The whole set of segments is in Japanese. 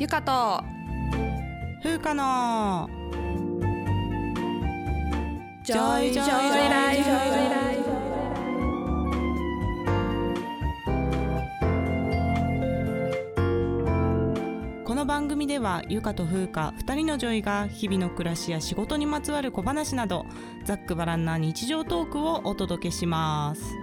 ゆかと。風花の。女医 joy ライフ。この番組ではゆかと風花2人の女医が日々の暮らしや仕事にまつわる小話などざっくばらんな日常トークをお届けします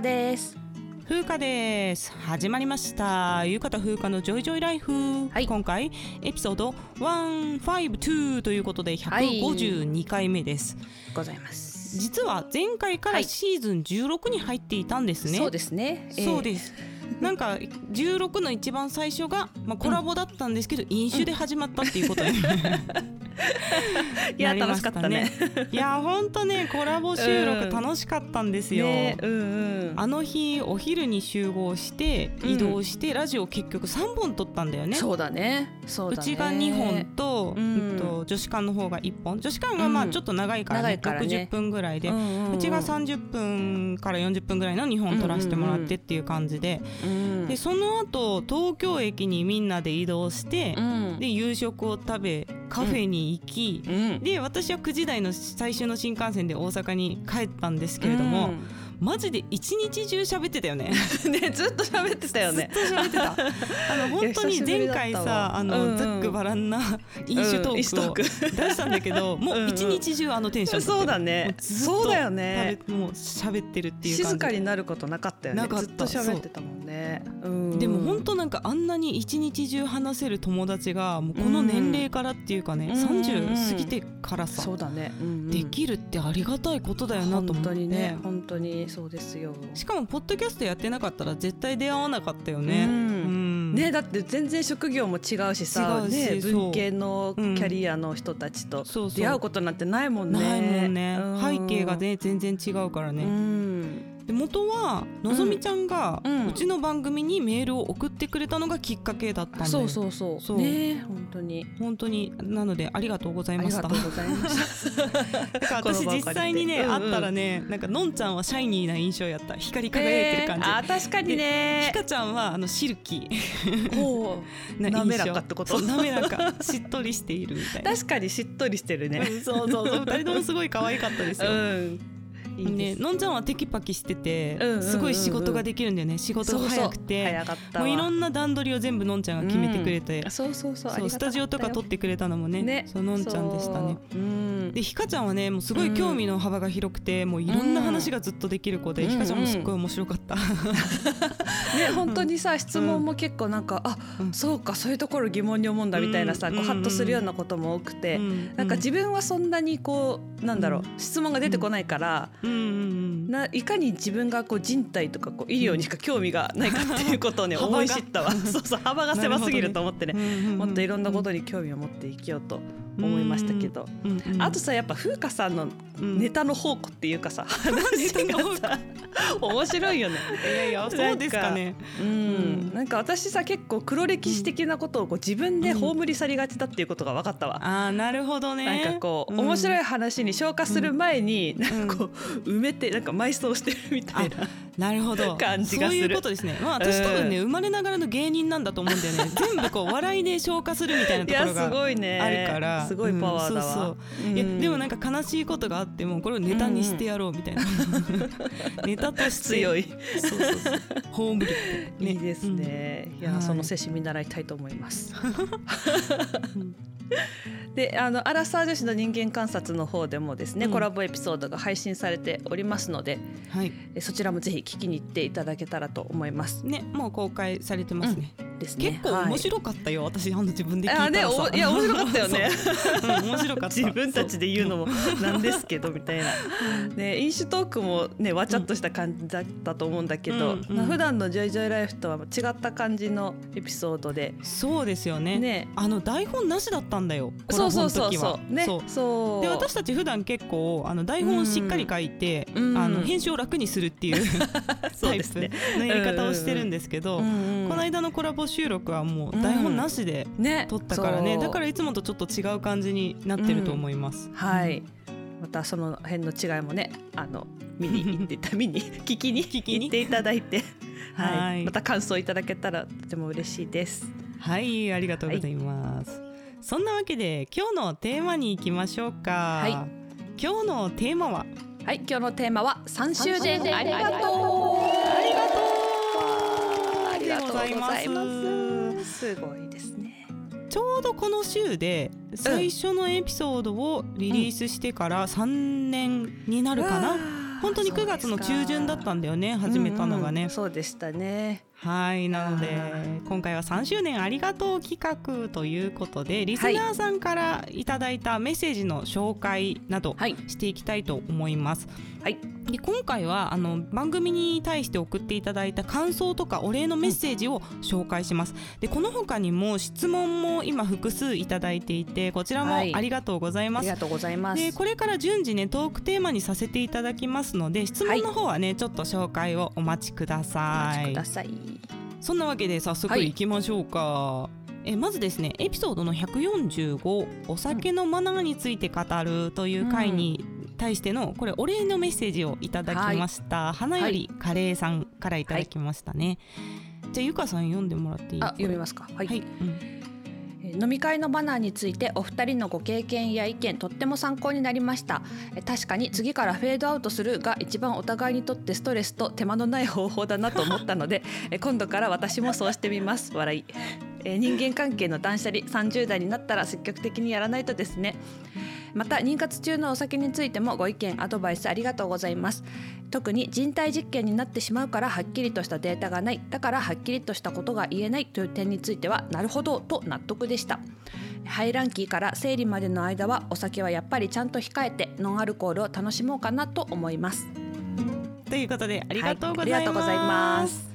です。風花です。始まりました。ゆかと風花のジョイジョイライフ、はい。今回エピソード152ということで152回目です、ございます。実は前回からはい。シーズン16に入っていたんですね、そうですね。そうです。なんか16の一番最初が、まあ、コラボだったんですけど、飲酒で始まったっていうことに、いやなりまし楽しかったね。いや本当ねコラボ収録楽しかったんですよ。ねうんうん。あの日お昼に集合してうん。移動して、ラジオ結局3本撮ったんだよね。そうだね。そうだね。うちが2本と,、うん。うんと女子館の方が1本。女子館がまあうん。ちょっと長いから,、ね。長いからね。60分ぐらいで、ううんちが30分から40分ぐらいの2本撮らせてもらってっていう感じで,、うん。でその後東京駅にみんなで移動して、うん。で夕食を食べカフェに行き、うん。で私は9時台の最終の新幹線で大阪に帰ったんですけれども、マジで一日中喋ってたよね。う んねずっと喋ってたよね。ずっと喋ってた。あの 本当に前回さあの、わうんうん。ざっくばらんな飲酒トークをー出したんだけど、もう一日中あのテンションそうだもねそうだよね。もう喋ってるっていう。静かになることなかったよね。ずっと喋ってたもんね。う。ん。でも本当なんかあんなに一日中話せる友達がもうこの年齢からっていうかね、うん。30過ぎてからさ、そうだね。できるってありがたいことだよなと思って。本当にね。本当にそうですよ。しかもポッドキャストやってなかったら絶対出会わなかったよね。うん。うん。ね、だって全然職業も違うしさね、文系のキャリアの人たちと出会うことなんてないもんね。ないもんね、うん。背景がね全然違うからうね、んで元はのぞみちゃんがうん。うちの番組にメールを送ってくれたのがきっかけだったんだよ。そうそうそう。そう。ね本当に。本当に。なのでありがとうございました。ありがとうございました。だから私実際にね、うんうん。会ったらねなんかのんちゃんはシャイニーな印象やった。光り輝いてる感じ、えーあ確かにひね。かちゃんはあのシルキー。ほう。な滑らかってこと？滑らか。しっとりしているみたいな。確かにしっとりしてるね。うんそうそうそう。二人ともすごい可愛かったですよ、うん。いいでね、す。のんちゃんはテキパキしてて、うんうんうんうん。すごい仕事ができるんだよね。仕事が早くて。もういろんな段取りを全部のんちゃんが決めてくれて、うん。そうそうそう。スタジオとか撮ってくれたのもねね。そうのんちゃんでしたね。そう。うん。でひかちゃんはねもうすごい興味の幅が広くて、もういろんな話がずっとできる子で、うん。ひかちゃんもすっごい面白かった、ね本当にさ質問も結構なんか、あうん。そうかそういうところ疑問に思うんだみたいなさ、うんこうハッとするようなことも多くて、うん。なんか自分はそんなにこうなんだろう、うん。質問が出てこないから、うんうんうん。ないかに自分がこう人体とかこう医療にしか興味がないかっていうことをね、思い知ったわ。そうそう幅が狭すぎると思ってね。うんうんうん。もっといろんなことに興味を持って生きようと思いましたけど、うんうん。あとさやっぱ風花さんのうん。ネタの宝庫っていうかさ、話が。さ面白いよね。いやいやそうですかね。うん。うん。なんか私さ結構黒歴史的なことをこう自分で葬り去りがちだっていうことが分かったわ。ああなるほどね。なんかこう、うん。面白い話に消化する前に、ん。なんかこう埋めてなんか埋葬してるみたいな。なるほど。感じがする。そういうことですね。まあ私うん多分ね、生まれながらの芸人なんだと思うんだよね。全部こう笑いで消化するみたいないとこやろがすごいね。あるから。すごいパワーだわ。うんそう。そういやでもなんか悲しいことがあってもこれをネタにしてやろうみたいな、ネタとして。強い。そうそうそう。ホームルって、いいですね。いや、はい。その精神見習いたいと思います。う んで、あのアラサー女子の人間観察の方でもですね、うん。コラボエピソードが配信されておりますので、はい。えそちらもぜひ聞きに行っていただけたらと思います。ねもう公開されてますね、ですね。結構面白かったよ、私あの自分で聞いたあねらさおいや 面白かったよね。そう。うん面白かった。自分たちで言うのもなんですけどみたいな、ね、飲酒トークもねわちゃっとした感じだったと思うんだけど、うん。うん。まあ普段の「ジョイジョイライフ」とは違った感じのエピソードで。そうですよね。ね。あの台本なしだったんだよそうそうそうそう。ね。そう。で私たち普段結構あの台本をしっかり書いて、うん。あの編集を楽にするっていう タイプのやり方をしてるんですけど、この間のコラボ収録はもう台本なしでね。撮ったからね、そう。だからいつもとちょっと違う感じになってると思います。はい。またその辺の違いもねあの見に行ってた 見に聞きに聞きに？行っていただいて。はい、はい。また感想いただけたらとても嬉しいです。はい、ありがとうございます。そんなわけで今日のテーマに行きましょうか。はい。今日のテーマは？はい今日のテーマは3周年。ありがとう。ありがとう。ございます。ありがとうございます。すごいですね。ちょうどこの週で最初のエピソードをリリースしてから3年になるかな？本当に9月の中旬だったんだよね始めたのがね、うんうん。そうでしたねはいなのでは今回は3周年ありがとう企画ということでリスナーさんからいただいたメッセージの紹介などはい。していきたいと思います。はい。で今回はあの番組に対して送っていただいた感想とかお礼のメッセージを紹介します。でこの他にも質問も今複数いただいていてこちらもはい。ありがとうございます。ありがとうございます。でこれから順次ねトークテーマにさせていただきますので質問の方はね、ちょっと紹介をお待ちくだおさい。待ちくださいそんなわけで早速はい。いきましょうか、えまずですねエピソードの145お酒のマナーについて語るという回に対してのこれお礼のメッセージをいただきました、花よりカレーさんからいただきましたね、じゃあゆかさん読んでもらっていいあ読みますか。はい、はい、うん。えー飲み会のマナーについてお二人のご経験や意見とっても参考になりました。確かに次からフェードアウトするが一番お互いにとってストレスと手間のない方法だなと思ったので今度から私もそうしてみます。笑い。人間関係の断捨離30代になったら積極的にやらないとですね。また妊活中のお酒についてもご意見アドバイスありがとうございます。特に人体実験になってしまうからはっきりとしたデータがない。だからはっきりとしたことが言えないという点についてはなるほどと納得でした。排卵期から生理までの間はお酒はやっぱりちゃんと控えてノンアルコールを楽しもうかなと思います。ということでありがとうございます,、はい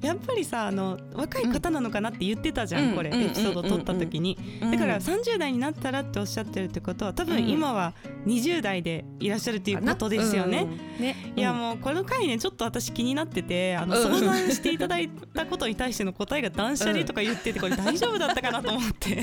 やっぱりさあの若い方なのかなって言ってたじゃん、うん。これ、うん。エピソード撮った時に、だから30代になったらっておっしゃってるってことは多分今は20代でいらっしゃるっていうことですよね。うん。ね。いやもうこの回ねちょっと私気になっててあのうん。相談していただいたことに対しての答えが断捨離とか言っててこれ大丈夫だったかなと思って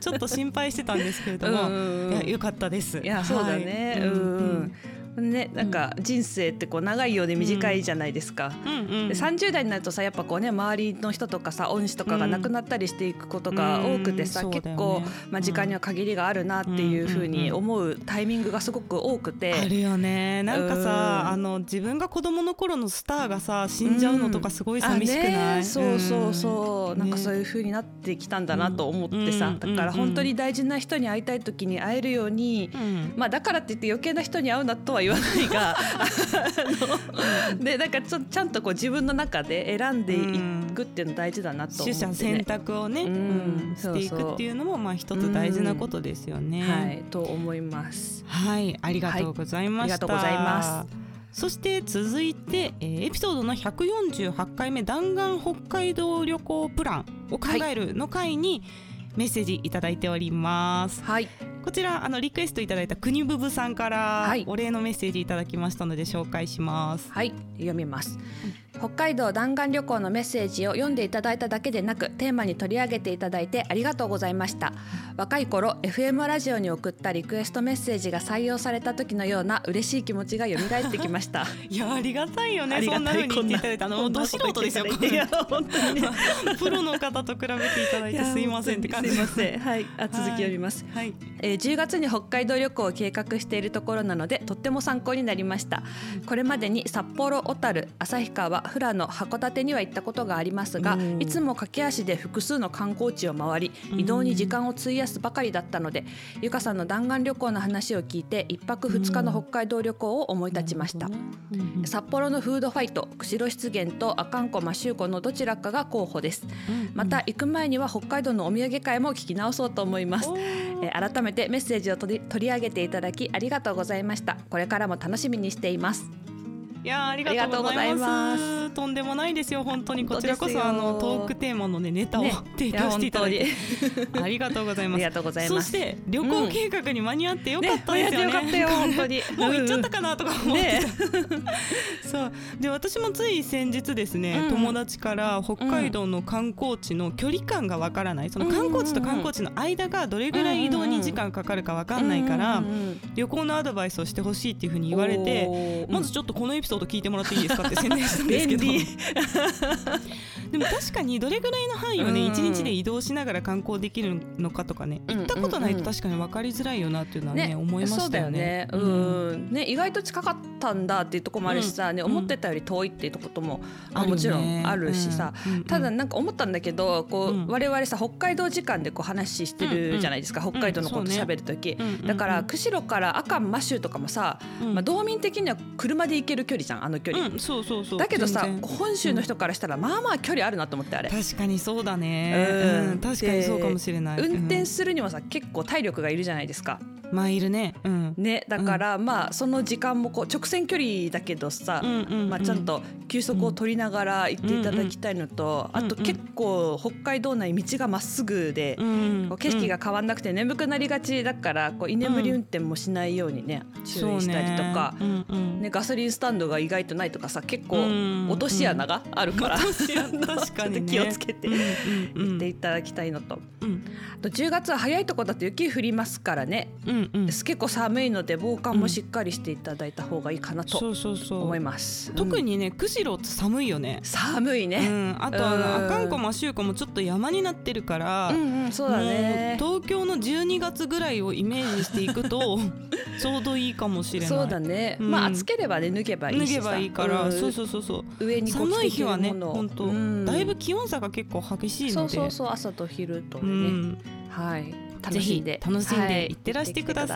ちょっと心配してたんですけれども、うん。いやよかったです。いやそうだね、はい。うんねなんか人生ってこう長いようで短いじゃないですか、うんうんで30代になるとさやっぱこうね周りの人とかさ恩師とかが亡くなったりしていくことが多くてさ、うん。結構、まあ、時間には限りがあるなっていうふうに思うタイミングがすごく多くて。あるよね。なんかさ、うん。あの自分が子供の頃のスターがさ死んじゃうのとかすごい寂しくない、あねそうそうそう、うん。なんかね。そういう風になってきたんだなと思ってさ、うん。だから本当に大事な人に会いたい時に会えるように、うん。まあだからって言って余計な人に会うなとは言わないがでなんかちょちゃんとこう自分の中で選んでいくっていうの大事だなと思って、ね取捨選択をね、うんうんしていくっていうのもまあ一つ大事なことですよね。はいと思います。はい、ありがとうございました。はいありがとうございます。そして続いて、えーエピソードの148回目弾丸北海道旅行プランを考えるの回にメッセージいただいております。はいこちらあのリクエストいただいた国ブブさんからはい。お礼のメッセージいただきましたので紹介します。はい読みます、北海道弾丸旅行のメッセージを読んでいただいただけでなくテーマに取り上げていただいてありがとうございました。若い頃 FM ラジオに送ったリクエストメッセージが採用された時のような嬉しい気持ちが蘇ってきました。いやありがたいよあねそんな風に言っていただいてあのど素人ですよ。いや本当にね。プロの方と比べていただいてすいませんって感じ。すいません。はい。あ続き読みます、はい、えー10月に北海道旅行を計画しているところなのでとっても参考になりました。これまでに札幌小樽旭川富良野函館には行ったことがありますがうん。いつも駆け足で複数の観光地を回り移動に時間を費やすばかりだったのでゆかさんの弾丸旅行の話を聞いて一泊二日の北海道旅行を思い立ちました。札幌のフードファイト釧路湿原と阿寒湖摩周湖のどちらかが候補です。また行く前には北海道のお土産会も聞き直そうと思います。えー改めてメッセージを取り取り上げていただきありがとうございました。これからも楽しみにしています。いやーありがとうございます。とんでもないですよ本当に。こちらこそあのトークテーマのねネタを、ね。提供していただいて。ありがとうございます。ありがとうございます。そして旅行計画に間に合ってよかったですよね。よかったよ本当に。もう行っちゃったかなとか思って。そう。で私もつい先日ですね、うん友達から北海道の観光地の距離感がわからない。その観光地と観光地の間がどれぐらい移動に時間かかるかわかんないから、うんうんうん旅行のアドバイスをしてほしいっていうふうに言われて、まずちょっとこのエピソード聞いてもらっていいですかって宣伝したんですけど。でも確かにどれぐらいの範囲をねうん。一日で移動しながら観光できるのかとかねうん行ったことないと確かに分かりづらいよなっていうのはねね思いましたよね。ね。うん、ね、意外と近かったんだっていうところもあるしさ、ね、うん。思ってたより遠いっていうことも、あもちろんあるしさ。ただなんか思ったんだけどこう、うん。我々さ北海道時間でこう話してるじゃないですか、北海道のこと喋る時、だから釧路から阿寒摩周とかもさ、うん。まあ、道民的には車で行ける距離じゃんあの距離、うん、そうそうそう。だけどさ本州の人からしたらまあまあ距離あるなと思ってあれ。確かにそうだね、うん。うん確かにそうかもしれない、運転うん。するにもさ結構体力がいるじゃないですか。まあいるね。うん。ね、だから、まあその時間もこう直線距離だけどさ、まあ、ちゃんと休息を取りながら行っていただきたいのと、あと結構北海道内道がまっすぐで、うんこう景色が変わんなくて眠くなりがちだからこう居眠り運転もしないようにね、注意したりとか。ね、ガソリンスタンドが意外とないとかさ結構うん。落とし穴があるから、確かに気をつけてうんうんうん。行っていただきたいのと、うん。あと10月は早いとこだと雪降りますからね、うんうん。結構寒いので防寒もしっかりしていただいた方がいいかなと思います。に特にね釧路って寒いよね。う寒いね。ん、あとあのうん。阿寒湖摩周湖もちょっと山になってるから、うんうんそうだね。もう東京の12月ぐらいをイメージしていくと ちょうどいいかもしれない。そうだね。うん。まあ暑ければね脱げば。脱げばいいから、ん。そうそうそうそう。上に寒い日はね本当、うん。だいぶ気温差が結構激しいので。そうそうそう朝と昼とうね。ん。はい。ぜひ楽しんで。楽しんはい。でいってらしてくださ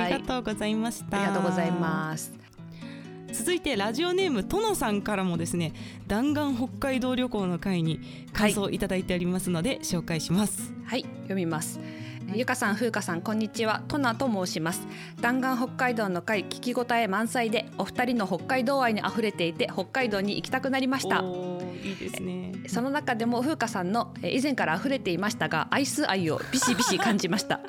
い,、ありがとうございました。ありがとうございます。続いてラジオネームとのさんからもですね弾丸北海道旅行の会に感想をいただいておりますので、紹介します。はい読みます。ゆかさん、ふうかさん、こんにちは。トナと申します。弾丸北海道の会、聞き応え満載で、お二人の北海道愛に溢れていて、北海道に行きたくなりました。いいですねその中でも風花さんのえー以前から溢れていましたがアイス愛をビシビシ感じました、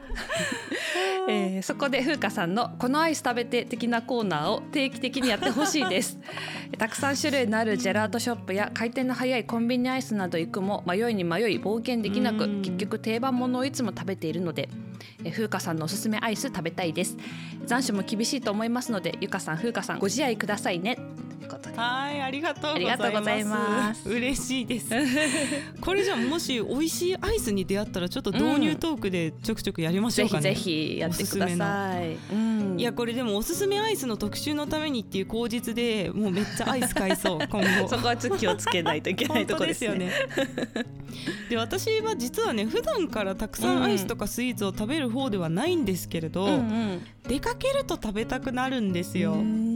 えーそこで風花さんのこのアイス食べて的なコーナーを定期的にやってほしいです。たくさん種類のあるジェラートショップや回転の早いコンビニアイスなど行くも迷いに迷い冒険できなくうん。結局定番ものをいつも食べているのでえー風花さんのおすすめアイス食べたいです。残暑も厳しいと思いますのでゆかさん風花さんご自愛くださいねことではい、ありがとうございます。ありがとうございます嬉しいです。これじゃあもし美味しいアイスに出会ったらちょっと導入トークでちょくちょくやりましょうかね。ぜひぜひやってください。うんいやこれでもおすすめアイスの特集のためにっていう口実でもうめっちゃアイス買いそう 今後。そこは気をつけないといけないところですよね。で私は実はね普段からたくさんアイスとかスイーツを食べる方ではないんですけれど、うん出かけると食べたくなるんですうよ。ん。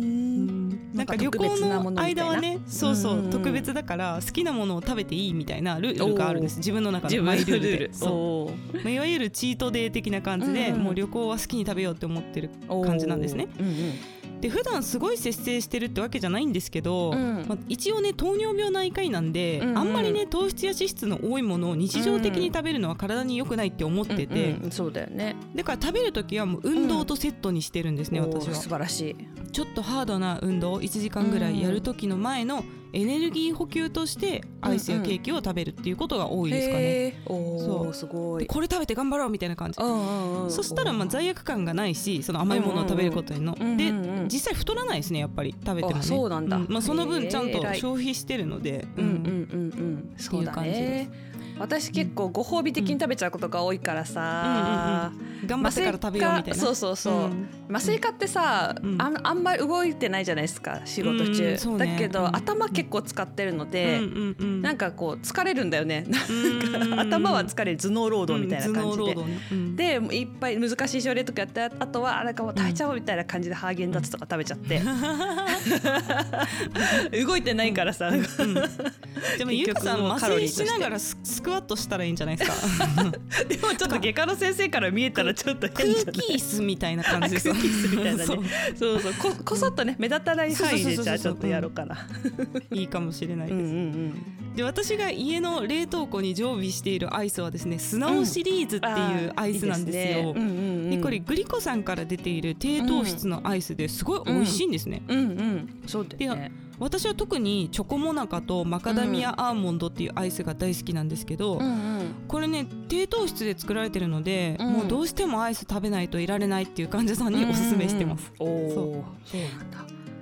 なんか旅行の間はねそうそう、うん。うん特別だから好きなものを食べていいみたいなルールがあるんです。自分の中ののマイルール。で。そう。まあいわゆるチートデー的な感じで、うんうんもう旅行は好きに食べようって思ってる感じなんですね。。うんうん。で普段すごい節制してるってわけじゃないんですけど、うん。まあ、一応ね糖尿病内科医なんで、うんうん。あんまりね糖質や脂質の多いものを日常的に食べるのは体に良くないって思ってて、うんうんそうだよね。だから食べる時はもう運動とセットにしてるんですね、私は。素晴らしい。ちょっとハードな運動1時間ぐらいやる時の前のエネルギー補給としてアイスやケーキを食べるっていうことが多いですかね。へー。おそおすごい。でこれ食べて頑張ろうみたいな感じ。うんうんうんそしたらまあ罪悪感がないしその甘いものを食べることへの、うんうんでうんうん実際太らないですねやっぱり食べてもね。あそうなんだ。まあ、その分ちゃんと消費してるので、うん。うんうんうん。そうだっていう感じでね。私結構ご褒美的に食べちゃうことが多いからさ、頑張ってから食べようみたいな。そうそうそう、うん。麻酔科ってさ、うん。あんあんまり動いてないじゃないですか仕事中、うんね。だけど、うん。頭結構使ってるので、うんうんうん。なんかこう疲れるんだよね。うん。頭は疲れる頭脳労働みたいな感じで。ねうん。でいっぱい難しい症例とかやってあとはなんかもう耐えちゃおうみたいな感じでハーゲンダッツとか食べちゃって、動いてないからさ、でも ゆかさん麻酔しながらススクワットしたらいいんじゃないですか。でもちょっと外科の先生から見えたらちょっと変じゃ空ない？気椅子みたいな感じです。空気椅子みたいなね。そう。そうそう。ここそっとね目立たない範囲でじゃあちょっとやろうかな。いいかもしれないうんです、うんうんで私が家の冷凍庫に常備しているアイスはですねスナオシリーズっていうアイスなんですよ、いいね。うんうんうん。でこれグリコさんから出ている低糖質のアイスですごい美味しいんですね、うんうん。そうだよね。私は特にチョコモナカとマカダミアアーモンドっていうアイスが大好きなんですけど、うんうん。これね低糖質で作られてるので、うん。もうどうしてもアイス食べないといられないっていう患者さんにおすすめしてます、う。んうんそそう。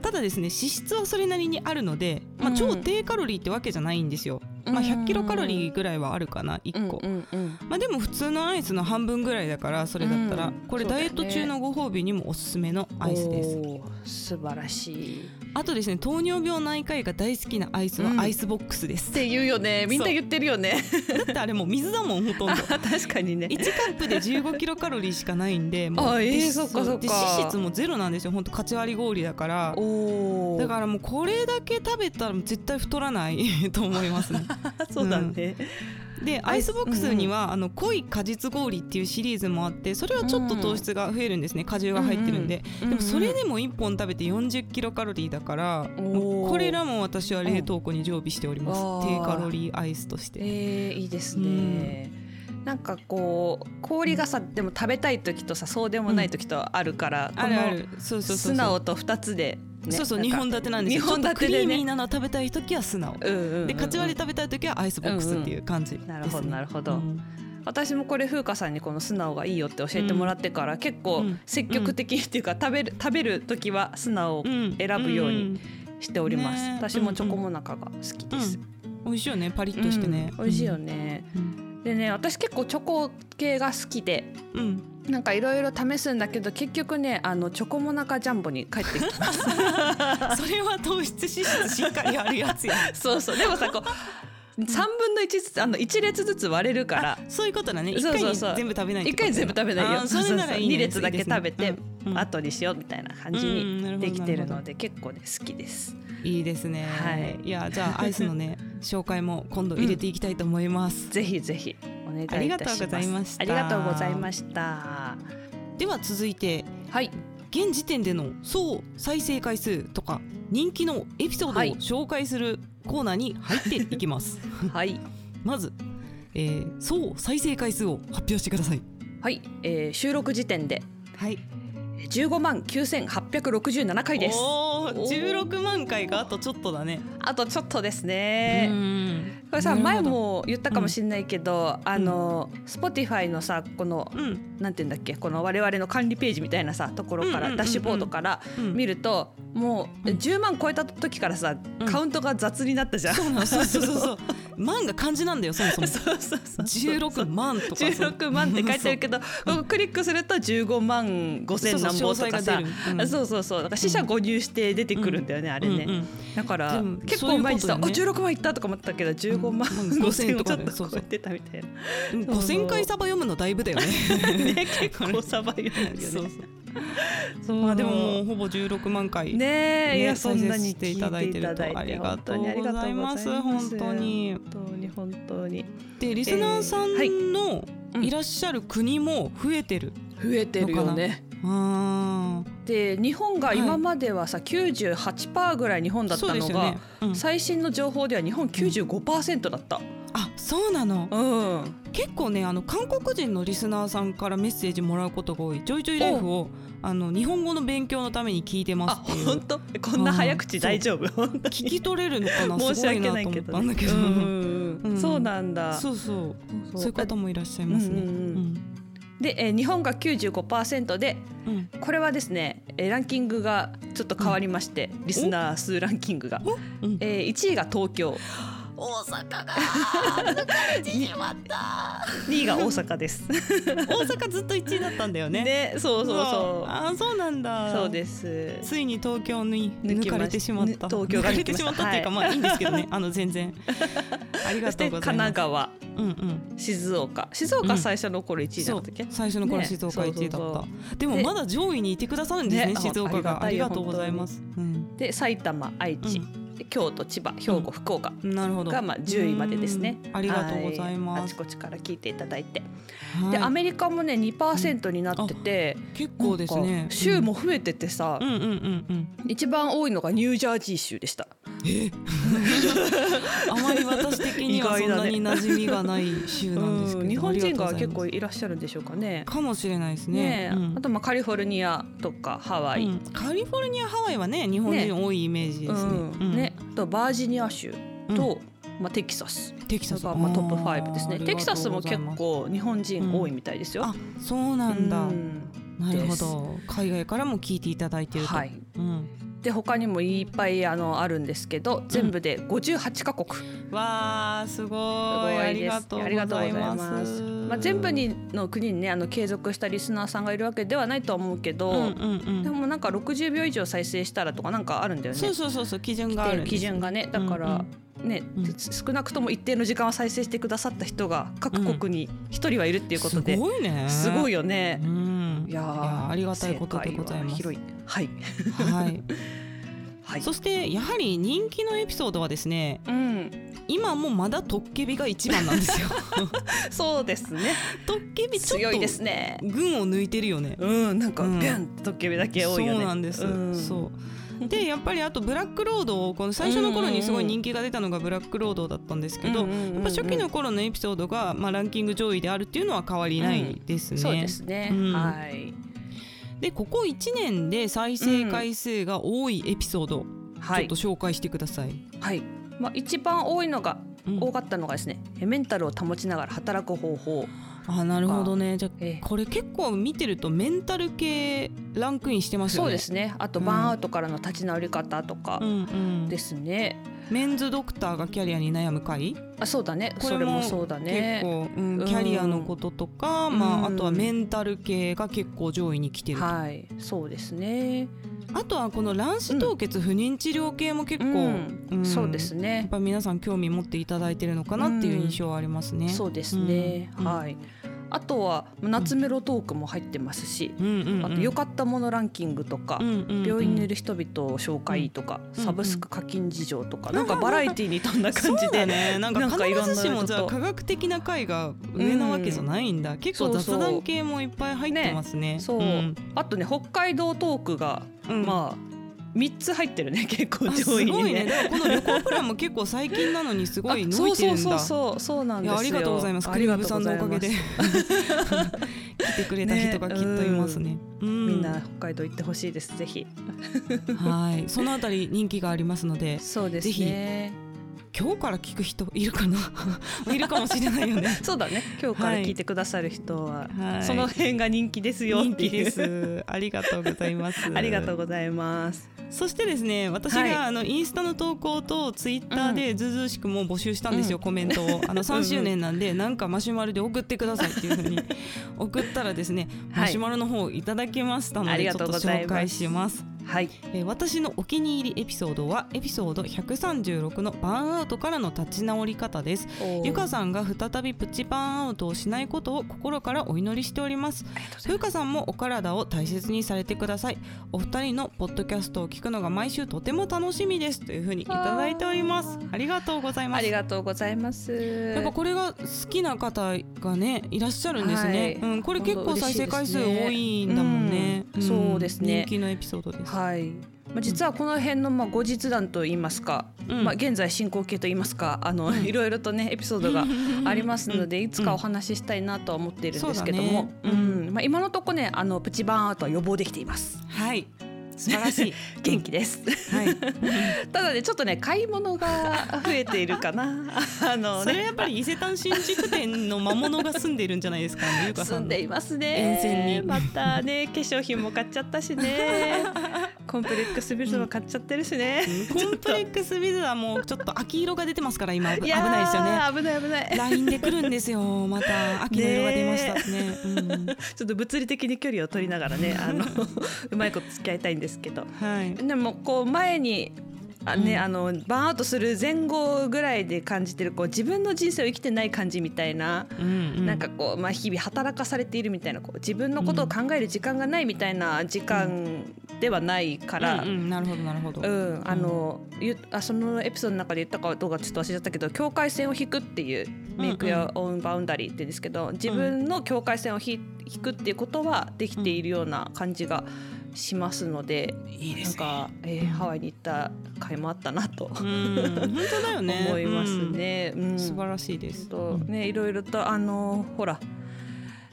ただですね脂質はそれなりにあるので、まあ、うん。超低カロリーってわけじゃないんですよ、まあ、100キロカロリーぐらいはあるかな1個、うんうんうん。まあ、でも普通のアイスの半分ぐらいだからそれだったら、うんこれダイエット中のご褒美にもおすすめのアイスです、おー。素晴らしい。あとですね糖尿病内科医が大好きなアイスはうん。アイスボックスです、って言うよね。みんな言ってるよね。だってあれもう水だもんほとんど。確かにね。1カップで15キロカロリーしかないんで もうあえーでそっかそっか。で脂質もゼロなんですよ。ほんとカチ割り氷だから。おお。だからもうこれだけ食べたら絶対太らない と思いますね。そうだね。でアイスボックスには、あの濃い果実氷っていうシリーズもあってそれはちょっと糖質が増えるんですね。果汁が入ってるんで、でもそれでも1本食べて40キロカロリーだから、これらも私は冷凍庫に常備しております、うん低カロリーアイスとして、えー、いいですね。なんかこう氷がさでも食べたい時とさそうでもない時とあるから、うそうそうそう。 SUNAO と二つで、ね、そうそう2なんか本立てなんですよ。二本立てでね。クリーミーなの食べたい時は SUNAO、うんうんうんうん。でカチ割り食べたい時はアイスボックスっていう感じです、ね。なるほどなるほど。うん。私もこれ風花さんにこの SUNAO がいいよって教えてもらってから、結構うん。積極的にっていうか、食べる食べる時は SUNAO をうん選ぶようにんしております、ね。私もチョコモナカが好きです、美味しいよねパリッとしてね、うん。美味しいよね、うん。でね私結構チョコ系が好きで。うん、なんかいろいろ試すんだけど結局ねあのチョコモナカジャンボに帰ってきます。それは糖質脂質しっかりあるやつや そうそう。でもさこう3分の1ずつあの1列ずつ割れるから。そういうことだね。一回全部食べないって1こと回に全部食べないよ。それならいいね。2列だけ食べて、後にしようみたいな感じにできてるので結構ね好きです。いいですね。はい。いやじゃあアイスのね 紹介も今度入れていきたいと思います、ぜひぜひお願いいたします。ありがとうございました。ありがとうございました。では続いてはい。現時点での総再生回数とか人気のエピソードをはい。紹介するコーナーに入っていきます、はい。まず、えー、総再生回数を発表してください。はい、えー収録時点ではい。15万9867回です。おー16万回があとちょっとだね。あとちょっとですね、うん。これさ前も言ったかもしれないけど、あの Spotify のさこのうん。なんていうんだっけ？この我々の管理ページみたいなさところかうんうんうんうん。らダッシュボードからうん。見るともう10万超えた時からさうん。カウントが雑になったじゃん。そうそうそうそうそう。万が漢字なんだよそもそも。そうそうそう16万とかさ。16万って書いてあるけどクリックすると15万5千何本とかそうそうそうそうそう。だから死者誤入して出てくるんだよね、あれね、うんうん。だから結構前にさ、だよね。あ16万いったとか思ったけど15万うん。5 5000千をとかちょっと超えてたみたいな。うんそうそう5000回サバ読むのだいぶだよね。ね結構サバ読んだよね。そうそう。そう。まあでももうほぼ16万回ねえ、いやそんなにていただいてるとありがとうございます。本当に。本当に本当に。でリスナーさんのうん。いらっしゃる国も増えてる、増えてるよねあで日本が今まではさ、98%ぐらい日本だあったのが、ね、うん。最新の情報では日本95%だった。あそうなの？うん。結構ねあの韓国人のリスナーさんからメッセージもらうことが多い「ちょいちょいライフを」あの日本語の勉強のために聞いてまあすっていう。本当？こんな早口大丈夫？聞き取れるのかな？申し訳ないけど、思ったんだけど、うんうんうん。そうなんだ。そうそう。そう。いう方もいらっしゃいますね。うんうん。うんで、えー日本が95%でうんうん。これはですね、えーランキングがちょっと変わりまして、リスナー数ランキングが、うん。えー、1位が東京。お大阪が 抜かれてしまった。2位が大阪です。大阪ずっと1位だったんだよね。ねそうそうそう。あーそうなんだ。そうです。ついに東京に抜かれてしまった。ぬ東京が抜かれてしまったっていうか、はい。まあいいんですけどね。あの全然。ありがとうござい神ます。奈川。うんうん。静岡。静岡最初の頃1位じゃそうなかったっけ、最初の頃ね。静岡1位だそうそうったでもまだ上位にいてくださるんですねね。静岡が。あありがとうございます。うん。で埼玉愛知、で京都千葉兵庫、福岡なるほど。がまあ10位までですね。うん。ありがとうございはあますちこちから聞いていただいて、はい。でアメリカもね2%になってて、結構ですね。州も増えててさ、うんうんうんうん。うん一番多いのがニュージャージー州でした。え？あまり私的にはそんなに馴染みがない州なんですけど。うん。日本人が結構いらっしゃるんでしょうかね。かもしれないですね。ねえ、うん。あとまあカリフォルニアとかハワイ、うん。カリフォルニアハワイはね日本人多いイメージですね。うん。うん。ねあとバージニア州と、まあ、テキサス。テキサス。がまあトップ5ですね。テキサスも結構日本人多いみたいですよ、ますあそうなんだ。うん。なるほど。海外からも聞いていただいていると。はい。うんで他にもいっぱいあのあるんですけど全部で58カ国、わあすごい。ありがとうごありがとうざいまます。す。まあ、全部にの国にねあの継続したリスナーさんがいるわけではないとは思うけど、うんうんうん。でもなんか60秒以上再生したらとかなんかあるんだよね。そうそうそうそう基準があるんです基準がねだから、ね、うん。少なくとも一定の時間は再生してくださった人が各国に一人はいるっていうことで、すごいね。すごいよよね。うん。いやありがたいことでございます。広い。はい。はい。はい。そしてやはり人気のエピソードはですねうん、今もまだトッケビが一番なんですよ。そうですね。トッケビちょっ強いでとすね。群を抜いてるよね。うん、なんかうん。ビュントッケビだけ多いよね。そうなんです、ん。そうでやっぱりあとブラックロードこの最初の頃にすごい人気が出たのがブラックロードだったんですけど、うんうんうんうんやっぱ初期の頃のエピソードが、まあ、ランキング上位であるっていうのは変わりないですね。そうですね。うんはい。でここ1年で再生回数が多いエピソード、はいちょっと。紹介してください。はい。まあ一番多いのが、うん多かったのがですね、メンタルを保ちながら働く方法。あなるほどねじゃあええこれ結構見てるとメンタル系ランクインしてますよね。そうですね。あとうんバーンアウトからの立ち直り方とかうんうん、ですね。メンズドクターがキャリアに悩む回？あ、そうだね。これもそれもそうだね。結構、うんうんキャリアのこととか、まあ、うんあとはメンタル系が結構上位に来てると、はい、そうですね。あとはこの卵子凍結不妊治療系も結構、うんうんそうですやっね。ぱ皆さん興味持っていただいてるのかなっていう印象はありますね。そうですね。うんはい。あとは夏メロトークも入ってますし、うんうんうんあと良かったものランキングとか、うんうんうん。病院にいる人々を紹介とか、うんサブスク課金事情とか、なんかバラエティーに富んだ感じで、ね。なんかいろんなもじゃあ科学的な回が上なわけじゃないんだ、結構そうそう雑談系もいっぱい入ってますね。そう、ん。あとね北海道トークが、うん。まあ三つ入ってるね結構上位にごいねね。この旅行プランも結構最近なのにすごい伸びてるんだあそうそうそうそうそうなんですありがとうございます。クリームさんのおかげで 来てくれた人がきっといますね。うんみんな北海道行ってほしいですぜひ。はい、そのあたり人気がありますので、そうですぜね。今日から聞く人いるかな、いるかもしれないよね。そうだね今日から聞いてくださる人は、はいその辺が人気ですよ。人気です。ありがとうございます。ありがとうございます。そしてですね私が、はい。あのインスタの投稿とツイッターでずうずうしくも募集したんですよ、うん。コメントを。あの 3周年なんでなんかマシュマロで送ってくださいっていうふうに送ったらですね、はい。マシュマロの方いただきましたのでちょっと紹介します。はい。えー私のお気に入りエピソードはエピソード136のバーンアウトからの立ち直り方です。ゆかさんが再びプチバーンアウトをしないことを心からお祈りしております。ありがとうございふうかさんもお体を大切にされてください。お二人のポッドキャストを聞くのが毎週とても楽しみです。というふうにいただいております。ありがとうございます。ありがとうございます。やっぱこれが好きな方がねいらっしゃるんですね、はい。うん、これ結構再生回数多いんだもんね。うん。そうですね。人気のエピソードです、はい。まあ、実はこの辺のまあ後日談といいますか、うん。まあ、現在進行形といいますかあの、いろいろとねエピソードが ありますので、いつかお話ししたいなとは思っているんですけども、うん。まあ、今のとこねあのプチバーンアウトは予防できています。はい素晴らしい。元気です、はい。ただねちょっとね買い物が増えているかな。あのそれねやっぱり伊勢丹新宿店の魔物が住んでいるんじゃないですか、ね、ゆうかさん。住んでいますね。またね化粧品も買っちゃったしねコンプレックスビズは買っちゃってるしね、コンプレックスビズはもうちょっと秋色が出てますから今。危ないですよね。危ない危ない。LINE で来るんですよ。また秋の色が出ましたってね。うん、ちょっと物理的に距離を取りながらねあの うまいこと付き合いたいんですけど。はい。でもこう前にあね、うん。あのバーンアウトする前後ぐらいで感じてるこう自分の人生を生きてない感じみたいな、うんうん。なんかこう、まあ、日々働かされているみたいなこう自分のことを考える時間がないみたいな時間ではないから。うんうん。なるほどなるほど、うん、あの、ゆあそのエピソードの中で言ったかどうかちょっと忘れちゃったけど境界線を引くっていう「うんうん。メイクやオウンバウンダリー」って言うんですけど自分の境界線を引引くっていうことはできているような感じがしますので、なんいいですね。か、えーハワイに行った回もあったなと、うん。本当だよね。思いますね。うん。素晴らしいです。とねいろいろとあのほら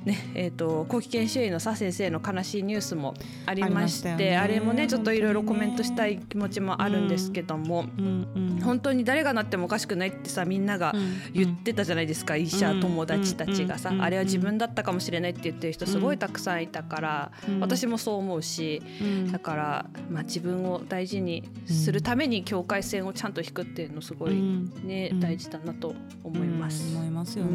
ねえー、と後期研修医の佐先生の悲しいニュースもありましてあれもねちょっといろいろコメントしたい気持ちもあるんですけども、うんうん本当に誰がなってもおかしくないってさみんなが言ってたじゃないですか、医者友達たちがさ、うんあれは自分だったかもしれないって言ってる人すごいたくさんいたから、うん私もそう思うしうん。だから、まあ、自分を大事にするために境界線をちゃんと引くっていうのすごいうん。ね、うん。大事だなと思います。うん。思いますうよね、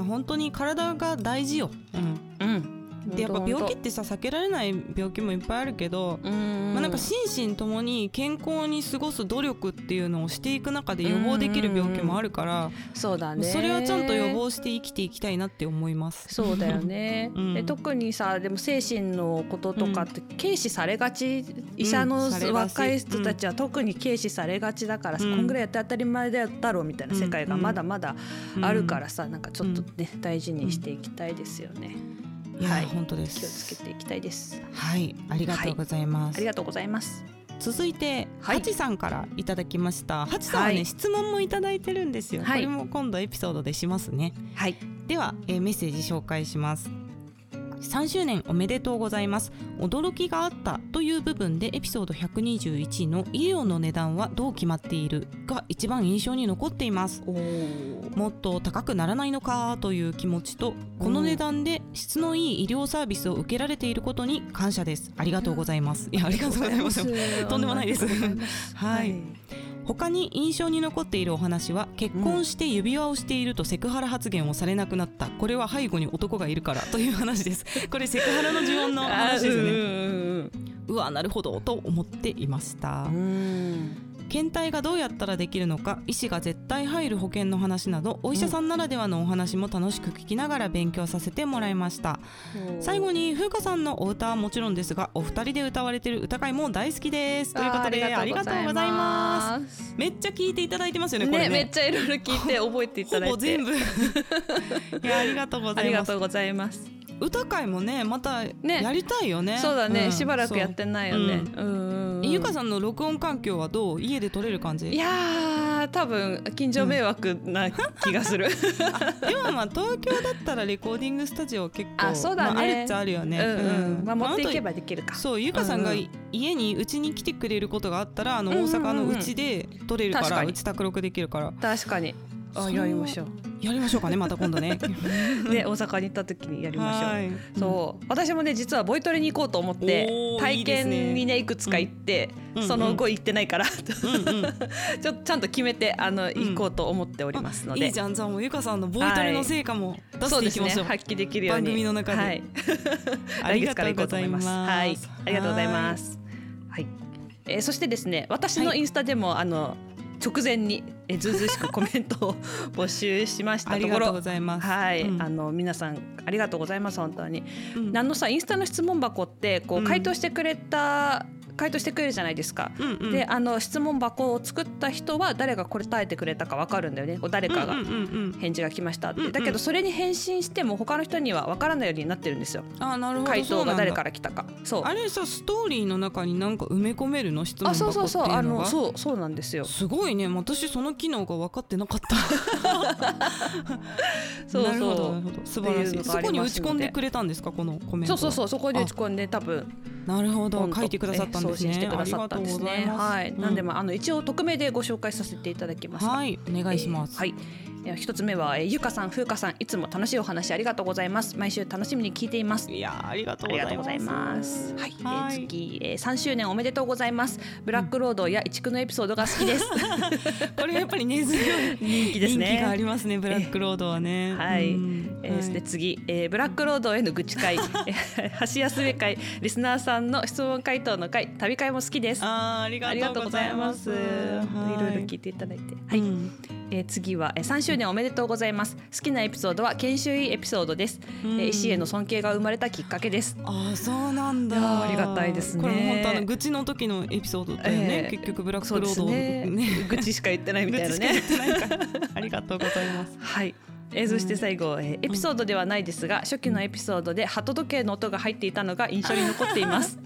本当に体が大事よ、うん。うん。でやっぱ病気ってさ避けられない病気もいっぱいあるけど、うん。まあ、なんか心身ともに健康に過ごす努力っていうのをしていく中で予防できる病気もあるから、そうだね。それはちゃんと予防して生きていきたいなって思います。そうだよね、うん。で特にさでも精神のこととかって軽視されがち、医者の若い人たちは特に軽視されがちだからさ、うん。こんぐらいやって当たり前だろうみたいな世界がまだまだあるからさ、なんかちょっとね、大事にしていきたいですよね。いや、はい本当で気をつす。けていきたいです。はい、ありがとうございます。ありがとうございます。続いて、はいさんからいただきました。ハチさんはね、はい質問もいただいてるんですよ。はいこれも今度エピソードでしますね。はい。では、えーメッセージ紹介します3周年おめでとうございます。驚きがあったという部分でエピソード121の医療の値段はどう決まっているが一番印象に残っています。もっと高くならないのかという気持ちとこの値段で質のいい医療サービスを受けられていることに感謝です。ありがとうございます。いやありがとうございますとんでもないです。ありがとうござい。はい他に印象に残っているお話は結婚して指輪をしているとセクハラ発言をされなくなった。これは背後に男がいるからという話です。これセクハラの呪文の話ですね。ね。うわなるほど。と思っていました検体がどうやったらできるのか医師が絶対入る保険の話などお医者さんならではのお話も楽しく聞きながら勉強させてもらいました。うん。最後に風花さんのお歌はもちろんですがお二人で歌われてる歌会も大好きです。ということでありがとうございます。す。めっちゃ聞いていただいてますよねこれね。ねめっちゃいろいろ聞いて覚えていただいて。ほぼ全部。いやありがとうごあざいます歌会もねまたやりたいよね。そうだね、ん。しばらくやってないよね。そううんゆかさんの録音環境はどう？家で撮れる感じ？いやー多分近所迷惑な気がする。でもまあ東京だったらレコーディングスタジオ結構あそうだね。まあ、あるっちゃあるよね。うんうん。まあ持っていけばばできるか。そうゆかさんが家にうちに来てくれることがあったらあの大うんうんうん。阪のうちで撮れるから確かに。うち宅録できるから。確かに。あやりましょう。やりましょうかね また今度ね。で大阪に行った時にやりましょう。はい。そう。私もね実はボイトレに行こうと思って体験にねいくつか行ってうんその後行ってないからうんうん。ちょちゃんと決めてあの行こうと思っておりますので。いいじゃんじゃあもうゆかさんのボイトレの成果も出していきましょう、ね。発揮できるように。番組の中で。はい、ありがとうございます。はい。ありがとうございます。はい、えーそしてですね私のインスタでも、あの直前にえーずうずうしくコメントを募集しましたところありがとうございます。はい、うん。あの皆さんありがとうございます本当に。うん。あのさインスタの質問箱ってこううん。回答してくれた、回答してくれるじゃないですか。うんうん。であの質問箱を作った人は誰が答えてくれたかわかるんだよね。誰かが。返事が来ましたって、うんうん。だけどそれに返信しても他の人にはわからないようになってるんですよ。あなるほど。回答が誰から来たか。そうあれさストーリーの中になんか埋め込めるの？質問あ箱っていううそうそそう。あのがのそうそうなんですよ。すごいね。私その機能が分かってなかった。そうそう。なるほど素晴らしっていうそこに打ち込んでくれたんですか？このコメントそうそううそうそこに打ち込んで多分。なるほど。書いてくださったん送信してくださったんですねありがとうございます。はい、なんでもあの一応匿名でご紹介させていただきます。はい。お願いします、はい、えー一つ目は、えーゆかさん、ふうかさん、いつも楽しいお話ありがとうございます。毎週楽しみに聞いています。いやーありがとうございますがとうござい。はい、えーはい次、えー、3周年おめでとうございます。ブラックロードや一区のエピソードが好きです。これやっぱり根強い 人気ですね。人気がありますねブラックロードはねはいうんえーで次、えーブラックロードへの愚痴会、え ー橋休め会、リスナーさんの質問回答の会、旅会も好きです。あーありがとうございま。すすいろいろ聞いていただいて。はい、うんえー次は、えー、3周年おめでとうございます。好きなエピソードは研修医エピソードです。えー医師への尊敬が生まれたきっかけです。あーそうなんだありがたいですねこれも本当あの愚痴の時のエピソードだよね、ええ結局ブラックロードねね愚痴しか言ってないみたいなね ありがとうございますはい。えーそして最後、えーエピソードではないですが、初期のエピソードで鳩時計の音が入っていたのが印象に残っています。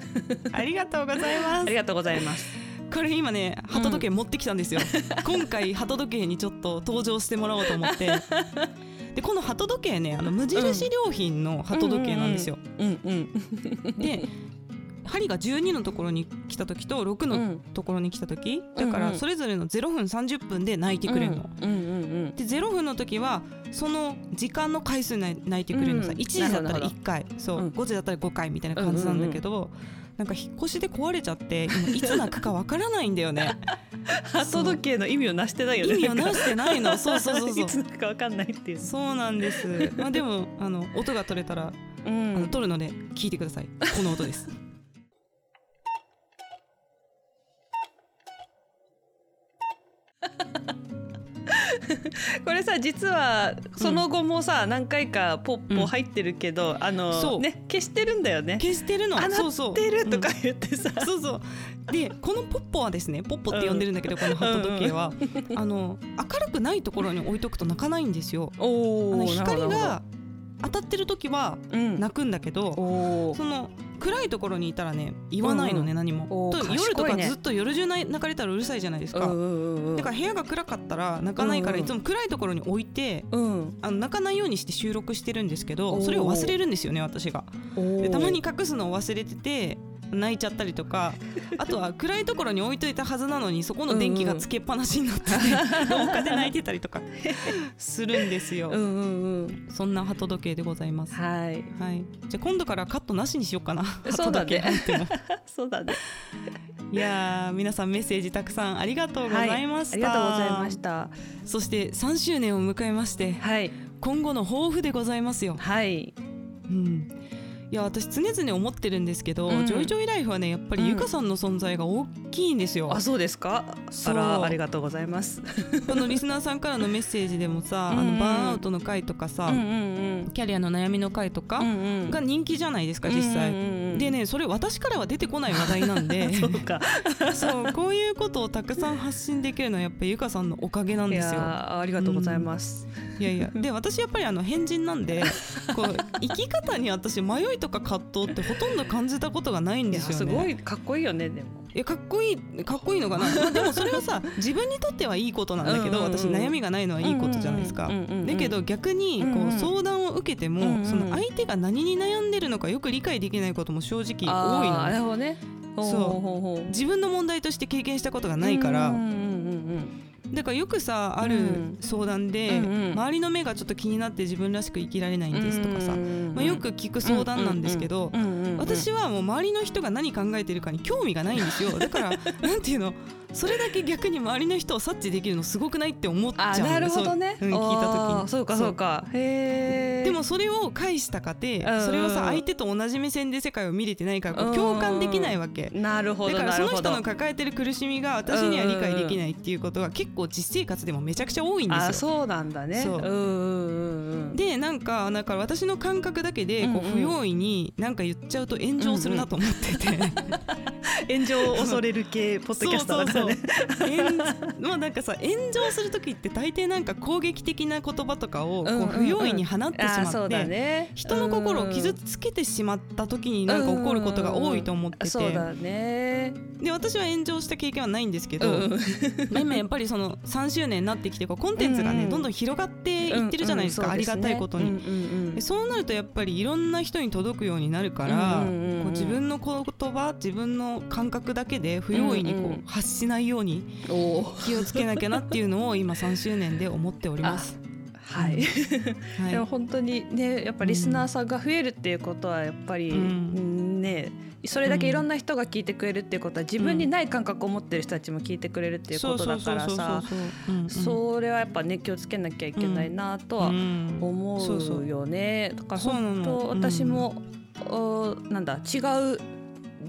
ありがとうございますありがとうございます。これ今ね鳩時計持ってきたんですよ、今回鳩時計にちょっと登場してもらおうと思って。でこの鳩時計ねあの無印良品の鳩時計なんですよ、うん。うん。で針が12のところに来た時と6のうん。ところに来た時、だかうんうん。らそれぞれの0分30分で泣いてくれるの、うん。うん。うん。で0分の時はその時間の回数に泣いてくれるのさ、うん。1時だったらなるほど。1回。そう、うん。5時だったら5回みたいな感じなんだけど、なんか引っ越しで壊れちゃって 今いつ泣くかわからないんだよね。鳩時計の意味をなしてないよね。意味をなしてないの。そうそうそうそいうつなるかわかんないっていう。そうなんです。まあでもあの音が取れたら、うあのん。取るので聞いてください。この音です これさ実はその後もさ、何回かポッポ入ってるけど、あそう。のね消してるんだよね。消してるの。あそうそう。鳴ってるとか言ってさ。そうそう。でこのポッポはですねポッポって呼んでるんだけど、このハット時計は、あの明るくないところに置いとくと泣かないんですよ。おお。あの光が当たってる時は。泣くんだけど、おお。その暗いところにいたらね言わないのね、うんうん何もと夜とかずっと夜中泣かれたらうるさいじゃないですか、うんうんうん。だから部屋が暗かったら泣かないからうんうんいつも暗いところに置いてうん。あの泣かないようにして収録してるんですけどそれを忘れるんですよね私がたまに隠すのを忘れてて泣いちゃったりとかあとは暗いところに置いといたはずなのにそこの電気がつけっぱなしになってて 廊下で泣いてたりとかするんですよ、うんうんうん。そんな鳩時計でございます。はい。はい、じゃあ今度からカットなしにしようかな。そうだね。そうだね。いやー皆さんメッセージたくさんありがとうございました、ありがとうございました。そして3周年を迎えましてはい。今後の抱負でございますよ、はい。うん、いや私常々思ってるんですけど、うんジョイジョイライフはねやっぱりうんゆかさんの存在が大きいんですよ、あそうですか？あらありがとうございます。このリスナーさんからのメッセージでもさ、あうんうんのバーンアウトの回とかさ、うんうんキャリアの悩みの回とかうん。うんうんが人気じゃないですか実際、うんうんうんでねそれ私からは出てこない話題なんで そうか。そうこういうことをたくさん発信できるのはやっぱりゆかさんのおかげなんいですよ。ありがとうございます。いやいやで私やっぱりあの変人なんでこう 生き方に私迷いとか葛藤ってほとんど感じたことがないんですよね。すごいかっこいいよねでも。いやかっこいいかっこいいのかな、まあ、でもそれはさ自分にとってはいいことなんだけど、うんうんうん。私悩みがないのはいいことじゃないですか。うんうんうんうんだけど逆にこうん。ううん相談を受けても、うんうんその相手が何に悩んでるのかよく理解できないことも正直多いあーなるのほどね。そう。自分の問題として経験したことがないから、うんうんうんだからよくさあるうん。相談で、周りの目がちょっと気になって自分らしく生きられないうんんですとかさ、うんまあ、よく聞く相談なんですけど、うんうんうん。うん私はもう周りの人が何考えてるかに興味がないんですよ。だからなんていうの？それだけ逆に周りの人を察知できるのすごくないって思っちゃうなるほどね。そううん、聞いた時に。そうかそう。か。へえ。でもそれを返したかて、うんうん。それをさ相手と同じ目線で世界を見れてないから共感できないわけ、なるほどだからその人の。抱えてる苦しみが私には理解できないっていうことが結構実生活でもめちゃくちゃ多いんですよ。あそうなんだね。でなんかだから私の感覚だけでこううんうん。不用意になんか言っちゃうと炎上するなと思ってて、炎上を恐れる系ポッドキャスターだからね。炎 まあなんかさ炎上する時って大抵なんか攻撃的な言葉とかをこうんうん。ううん不用意に放ってしあそうだまってね。人の心を傷つけてしまった時になんか起こることが多いと思ってて。そうだね。で私は炎上した経験はないんですけど、うんまあ今やっぱりその3周年になってきてこうコンテンツがね、うん。どんどん広がっていってるじゃないですか、ありがたいことに。そうなるとやっぱりいろんな人に届くようになるから、こう自分の言葉自分の感覚だけで不用意にこう、発しないように気をつけなきゃなっていうのを今3周年で思っております。はい、は でも本当にねやっぱリスナーさんが増えるっていうことはやっぱり、うん。ねそれだけいろんな人が聞いてくれるっていうことは自分にない感覚を持ってる人たちも聞いてくれるっていうことだからさそれはやっぱね気をつけなきゃいけないなとは思うよね。だから本当私も、うん、なんだ違う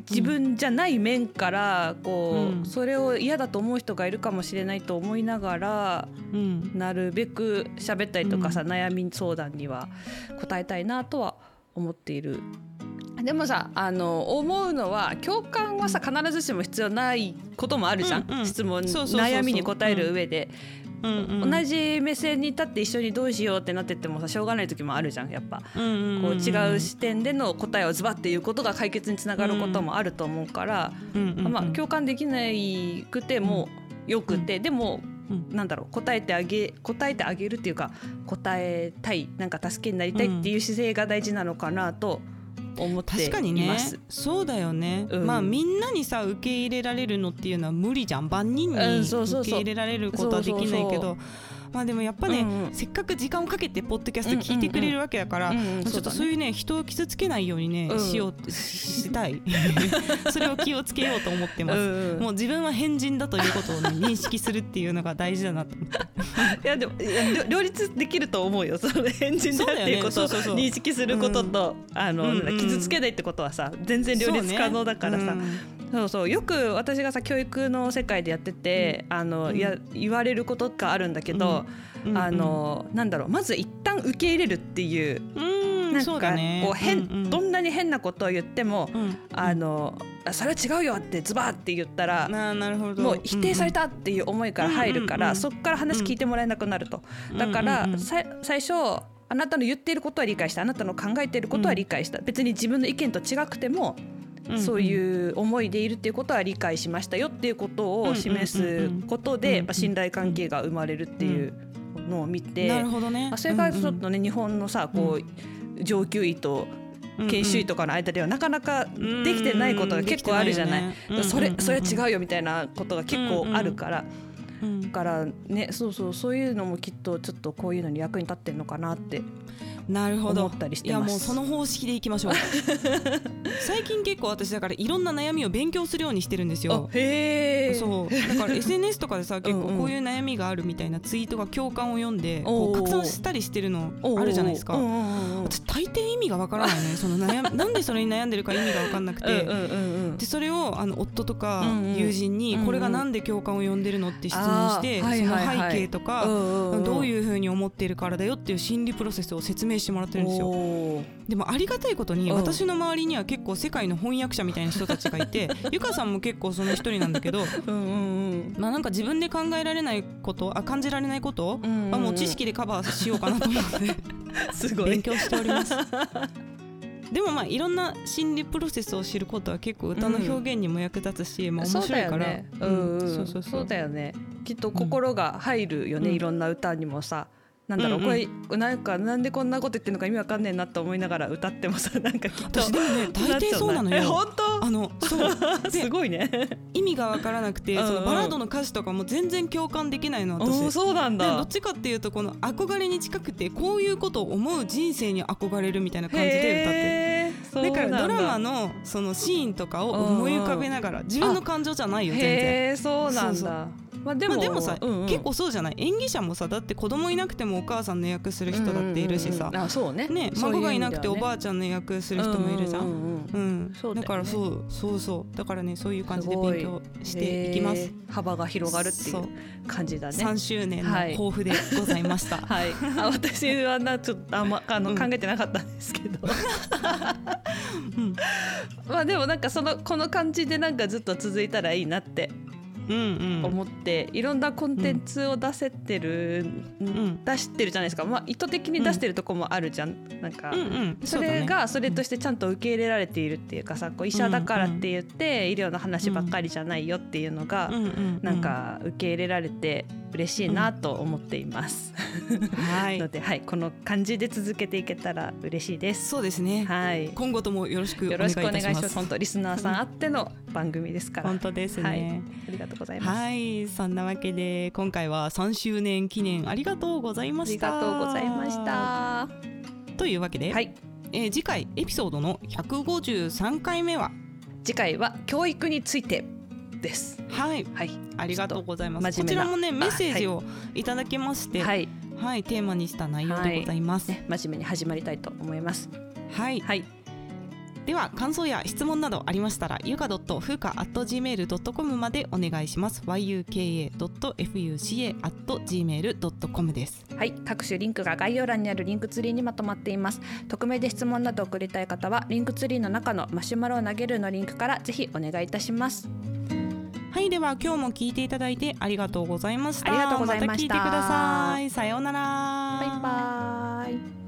自分じゃない面からこう、うん、それを嫌だと思う人がいるかもしれないと思いながら、うん、なるべく喋ったりとかさ、うん、悩み相談には答えたいなとは思っている。でもさあの思うのは共感はさ必ずしも必要ないこともあるじゃん、うんうん、質問悩みに答える上で。うんうん、同じ目線に立って一緒にどうしようってなっててもさしょうがない時もあるじゃんやっぱ、うんうんうん、こう違う視点での答えをズバッていうことが解決につながることもあると思うから、うんうんうん、まあ、共感できないくてもよくて、でもなんだろう答えてあげ答えてあげるっていうか答えたいなんか助けになりたいっていう姿勢が大事なのかなと思って確かにね。そうだよね、うん、まあみんなにさ受け入れられるのっていうのは無理じゃん。万人に受け入れられることはできないけどまあでもやっぱね、うんうん、せっかく時間をかけてポッドキャスト聞いてくれるわけだから、うんうんうん、ちょっとそういうね人を傷つけないようにね、うん、しようしたいそれを気をつけようと思ってます、うんうん、もう自分は変人だということを、ね、認識するっていうのが大事だなと思っていやでも両立できると思うよその変人だっていうことを認識することと、あの、うんうん、傷つけないってことはさ全然両立可能だからさ、そうそう。よく私がさ教育の世界でやってて、うん、あの、うん、や言われることがあるんだけど、うん、あのなんだろうまず一旦受け入れるっていう。なんかこう変、うんうん、どんなに変なことを言っても、うん、あのそれは違うよってズバーって言ったらもう否定されたっていう思いから入るから、そこから話聞いてもらえなくなると。だから、最初あなたの言っていることは理解した。あなたの考えていることは理解した、別に自分の意見と違くてもそういう思いでいるっていうことは理解しましたよっていうことを示すことで信頼関係が生まれるっていうのを見て、なるほどね、それからちょっとね、日本のさこう上級医と研修医とかの間ではなかなかできてないことが結構あるじゃない、それそれ違うよみたいなことが結構あるから。だからねそうそうそういうのもきっとちょっとこういうのに役に立ってん。のかなってなるほど。思ったりしていやもうその方式でいきましょう。最近結構私だからいろんな悩みを勉強するようにしてるんですよ。へえそう。だから SNS とかでさ 結構こういう悩みがあるみたいなツイートが共感を読んでこう拡散したりしてるのあるじゃないですか。私大抵意味がわからないね その悩なんでそれに悩んでるか意味が分かんなくて。でそれをあの夫とか友人にこれがなんで共感を呼んでるのって質問してその背景とかどういうふうに思っているからだよっていう心理プロセスを説明明してもらってるんですよ。でもありがたいことに私の周りには結構世界の翻訳者みたいな人たちがいて ゆかさんも結構その一人なんだけどうん、まあなんか自分で考えられないことあ感じられないことはもう知識でカバーしようかなと思って すごい。勉強しております。でもまあいろんな心理プロセスを知ることは結構歌の表現にも役立つし、うん、まあ面白いから、そうだよね。きっと心が入るよね、うん、いろんな歌にもさ、なんだろう、うんうん、これなんかなんでこんなこと言ってるのか意味わかんねえなと思いながら歌ってもさ なんかきっと私でもね大抵そうなのよ。本当？あのそう。すごいね。意味がわからなくて、そのバラードの歌詞とかも全然共感できないの私。そうなんだ。どっちかっていうとこの憧れに近くてこういうことを思う人生に憧れるみたいな感じで歌ってだ。からドラマのそのシーンとかを思い浮かべながら自分の感情じゃないよ全然。そうなんだ。まあ、でもまあ、でもさ、うんうん、結構そうじゃない？演技者もさだって子供いなくてもお母さんの役する人だっているしさ、うんうんうん、あそうね。ね孫がいなくておばあちゃんの役する人もいるじゃん、うん、うん、だからそうそうそう。だからねそういう感じで勉強していきます、幅が広がるっていう感じだね。3周年の抱負でございました。はい、あ私はなちょっとあんまあの、考えてなかったんですけどうん、まあでもなんかそのこの感じでなんかずっと続いたらいいなって思って、いろんなコンテンツを出せてる、出してるじゃないですか、まあ、意図的に出してるとこもあるじゃん、なんか、それがそれとしてちゃんと受け入れられているっていうかさこう医者だからって言って医療の話ばっかりじゃないよっていうのが、なんか受け入れられて嬉しいなと思っています。はいので、はい、この感じで続けていけたら嬉しいです。そうですねはい、今後ともよろしくおよ願いしくお願いしま。たしますす本当リスナーさんあっての番組ですから。本当ですね、はいありがとうございます。はい、そんなわけで今回は3周年記念ありがとうございまありした。がとうございました。というわけで、はい、えー次回エピソードの153回目は？次回は教育についてです。はいはい、ありがとうございます。こちらもねメッセージをいただきまして、はい、はい、テーマにした内容でございます。ね、真面目に始まりたいと思います。はい、はい、では感想や質問などありましたらゆか .fuka.gmail.com までお願いします。yuka.fuca.gmail.com です。はい、各種リンクが概要欄にあるリンクツリーにまとまっています。匿名で質問など送りたい方はリンクツリーの中のマシュマロを投げるのリンクからぜひお願いいたします。はいでは今日も聞いていただいてありがとうございました。ありがとうございました。また聞いてください。さようなら。バイバイ。